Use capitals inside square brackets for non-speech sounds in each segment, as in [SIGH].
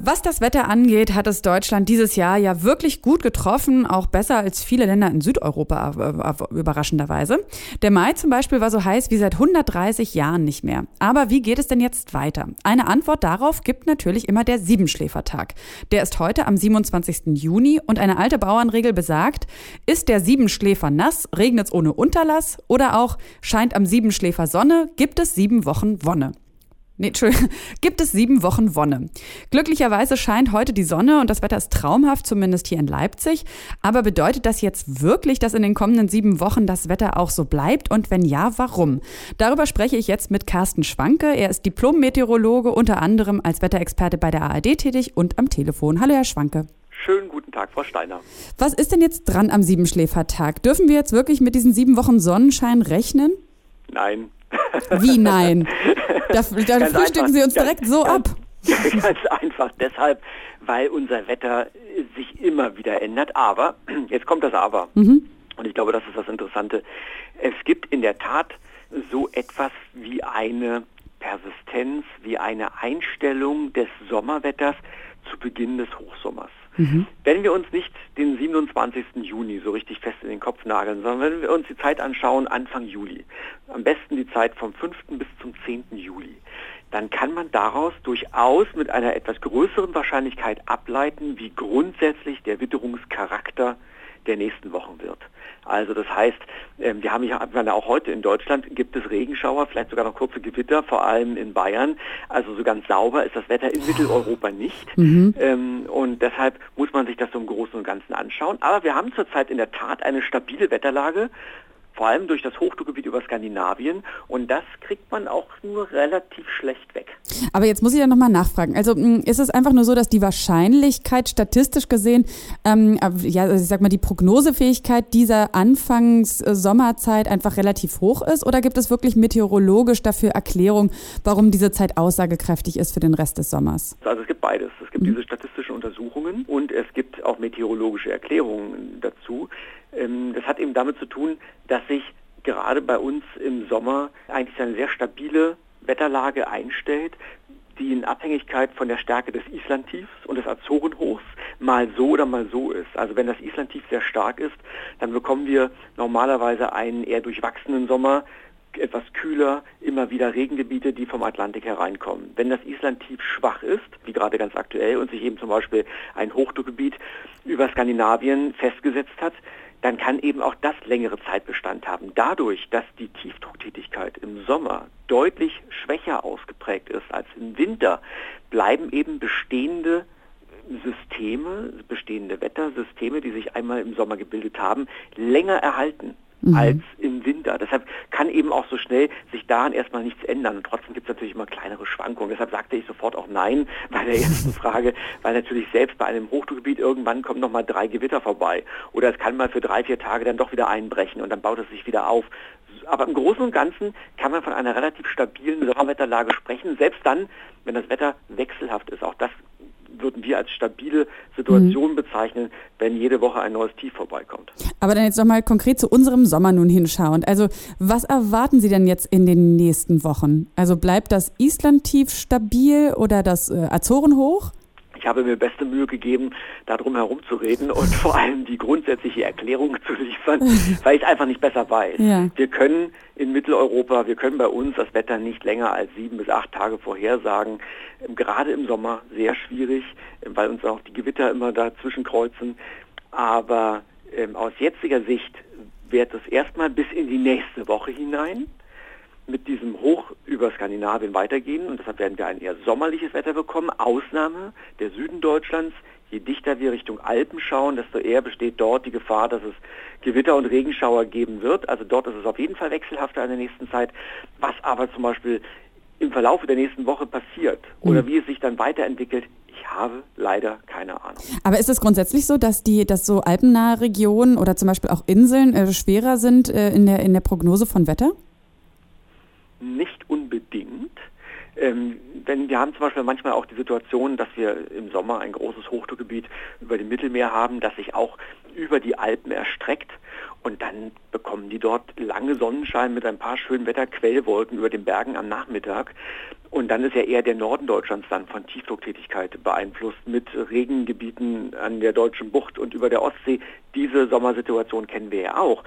Was das Wetter angeht, hat es Deutschland dieses Jahr ja wirklich gut getroffen, auch besser als viele Länder in Südeuropa äh, äh, überraschenderweise. Der Mai zum Beispiel war so heiß wie seit 130 Jahren nicht mehr. Aber wie geht es denn jetzt weiter? Eine Antwort darauf gibt natürlich immer der Siebenschläfertag. Der ist heute am 27. Juni und eine alte Bauernregel besagt, ist der Siebenschläfer nass, regnet es ohne Unterlass oder auch scheint am Siebenschläfer Sonne, gibt es sieben Wochen Wonne. Nee, Entschuldigung, [LAUGHS] gibt es sieben Wochen Wonne. Glücklicherweise scheint heute die Sonne und das Wetter ist traumhaft, zumindest hier in Leipzig. Aber bedeutet das jetzt wirklich, dass in den kommenden sieben Wochen das Wetter auch so bleibt? Und wenn ja, warum? Darüber spreche ich jetzt mit Carsten Schwanke. Er ist Diplom-Meteorologe, unter anderem als Wetterexperte bei der ARD tätig und am Telefon. Hallo, Herr Schwanke. Schönen guten Tag, Frau Steiner. Was ist denn jetzt dran am Siebenschläfertag? Dürfen wir jetzt wirklich mit diesen sieben Wochen Sonnenschein rechnen? Nein. Wie nein? Da, da frühstücken einfach, Sie uns direkt so ganz, ab. [LAUGHS] Ganz einfach deshalb, weil unser Wetter sich immer wieder ändert. Aber, [CLEARS THROAT] jetzt kommt das Aber. Mhm. Und ich glaube, das ist das Interessante. Es gibt in der Tat so etwas wie eine Persistenz, wie eine Einstellung des Sommerwetters zu Beginn des Hochsommers. Mhm. Wenn wir uns nicht den 27. Juni so richtig fest in den Kopf nageln, sondern wenn wir uns die Zeit anschauen, Anfang Juli, am besten die Zeit vom 5. bis zum 10. Juli, dann kann man daraus durchaus mit einer etwas größeren Wahrscheinlichkeit ableiten, wie grundsätzlich der Witterungscharakter der nächsten Wochen wird. Also das heißt, ähm, wir haben ja auch heute in Deutschland gibt es Regenschauer, vielleicht sogar noch kurze Gewitter, vor allem in Bayern. Also so ganz sauber ist das Wetter in Mitteleuropa nicht. Mhm. Ähm, und deshalb muss man sich das so im Großen und Ganzen anschauen. Aber wir haben zurzeit in der Tat eine stabile Wetterlage vor allem durch das Hochdruckgebiet über Skandinavien. Und das kriegt man auch nur relativ schlecht weg. Aber jetzt muss ich ja nochmal nachfragen. Also mm, ist es einfach nur so, dass die Wahrscheinlichkeit statistisch gesehen, ähm, ja, also ich sag mal, die Prognosefähigkeit dieser Anfangs-Sommerzeit einfach relativ hoch ist? Oder gibt es wirklich meteorologisch dafür Erklärung, warum diese Zeit aussagekräftig ist für den Rest des Sommers? Also es gibt beides. Es gibt mhm. diese statistischen Untersuchungen und es gibt auch meteorologische Erklärungen dazu. Ähm, das hat eben damit zu tun, dass sich gerade bei uns im Sommer eigentlich eine sehr stabile Wetterlage einstellt, die in Abhängigkeit von der Stärke des Islandtiefs und des Azorenhochs mal so oder mal so ist. Also wenn das Islandtief sehr stark ist, dann bekommen wir normalerweise einen eher durchwachsenen Sommer, etwas kühler, immer wieder Regengebiete, die vom Atlantik hereinkommen. Wenn das Islandtief schwach ist, wie gerade ganz aktuell, und sich eben zum Beispiel ein Hochdruckgebiet über Skandinavien festgesetzt hat, dann kann eben auch das längere Zeitbestand haben. Dadurch, dass die Tiefdrucktätigkeit im Sommer deutlich schwächer ausgeprägt ist als im Winter, bleiben eben bestehende Systeme, bestehende Wettersysteme, die sich einmal im Sommer gebildet haben, länger erhalten mhm. als im Winter. Deshalb kann eben auch so schnell sich daran erstmal nichts ändern. Und trotzdem gibt es natürlich immer kleinere Schwankungen. Deshalb sagte ich sofort auch Nein [LAUGHS] bei der ersten Frage, weil natürlich selbst bei einem Hochdruckgebiet irgendwann kommen nochmal drei Gewitter vorbei. Oder es kann mal für drei, vier Tage dann doch wieder einbrechen und dann baut es sich wieder auf. Aber im Großen und Ganzen kann man von einer relativ stabilen Sommerwetterlage sprechen, selbst dann, wenn das Wetter wechselhaft ist. Auch das würden wir als stabile Situation mhm. bezeichnen, wenn jede Woche ein neues Tief vorbeikommt. Aber dann jetzt nochmal konkret zu unserem Sommer nun hinschauend. Also was erwarten Sie denn jetzt in den nächsten Wochen? Also bleibt das Island-Tief stabil oder das äh, Azorenhoch? Ich habe mir beste Mühe gegeben, darum herumzureden und vor allem die grundsätzliche Erklärung zu liefern, [LAUGHS] weil ich es einfach nicht besser weiß. Ja. Wir können in Mitteleuropa, wir können bei uns das Wetter nicht länger als sieben bis acht Tage vorhersagen. Ähm, gerade im Sommer sehr schwierig, ähm, weil uns auch die Gewitter immer dazwischen kreuzen. Aber ähm, aus jetziger Sicht wird es erstmal bis in die nächste Woche hinein mit diesem Hoch über Skandinavien weitergehen und deshalb werden wir ein eher sommerliches Wetter bekommen. Ausnahme der Süden Deutschlands. Je dichter wir Richtung Alpen schauen, desto eher besteht dort die Gefahr, dass es Gewitter und Regenschauer geben wird. Also dort ist es auf jeden Fall wechselhafter in der nächsten Zeit. Was aber zum Beispiel im Verlauf der nächsten Woche passiert oder mhm. wie es sich dann weiterentwickelt, ich habe leider keine Ahnung. Aber ist es grundsätzlich so, dass die, dass so alpennahe Regionen oder zum Beispiel auch Inseln äh, schwerer sind äh, in der in der Prognose von Wetter? Nicht unbedingt. Ähm, denn wir haben zum Beispiel manchmal auch die Situation, dass wir im Sommer ein großes Hochdruckgebiet über dem Mittelmeer haben, das sich auch über die Alpen erstreckt. Und dann bekommen die dort lange Sonnenschein mit ein paar schönen Wetterquellwolken über den Bergen am Nachmittag. Und dann ist ja eher der Norden Deutschlands dann von Tiefdrucktätigkeit beeinflusst mit Regengebieten an der deutschen Bucht und über der Ostsee. Diese Sommersituation kennen wir ja auch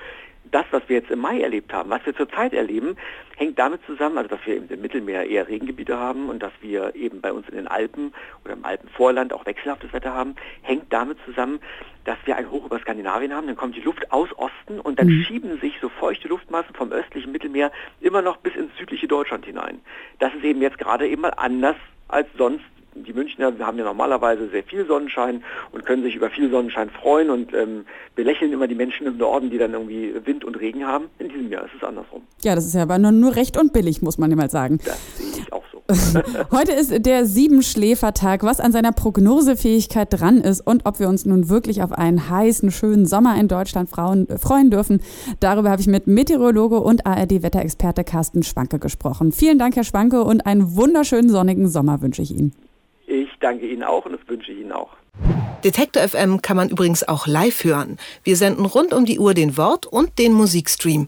das, was wir jetzt im Mai erlebt haben, was wir zurzeit erleben, hängt damit zusammen, also dass wir im Mittelmeer eher Regengebiete haben und dass wir eben bei uns in den Alpen oder im Alpenvorland auch wechselhaftes Wetter haben, hängt damit zusammen, dass wir ein Hoch über Skandinavien haben, dann kommt die Luft aus Osten und dann mhm. schieben sich so feuchte Luftmassen vom östlichen Mittelmeer immer noch bis ins südliche Deutschland hinein. Das ist eben jetzt gerade eben mal anders als sonst die Münchner haben ja normalerweise sehr viel Sonnenschein und können sich über viel Sonnenschein freuen und ähm, belächeln immer die Menschen im Norden, die dann irgendwie Wind und Regen haben. In diesem Jahr ist es andersrum. Ja, das ist ja aber nur, nur recht und billig, muss man ja mal sagen. Das sehe ich auch. [LAUGHS] Heute ist der Siebenschläfertag, was an seiner Prognosefähigkeit dran ist und ob wir uns nun wirklich auf einen heißen, schönen Sommer in Deutschland äh, freuen dürfen. Darüber habe ich mit Meteorologe und ARD-Wetterexperte Carsten Schwanke gesprochen. Vielen Dank, Herr Schwanke, und einen wunderschönen sonnigen Sommer wünsche ich Ihnen. Ich danke Ihnen auch und das wünsche ich Ihnen auch. Detektor FM kann man übrigens auch live hören. Wir senden rund um die Uhr den Wort- und den Musikstream.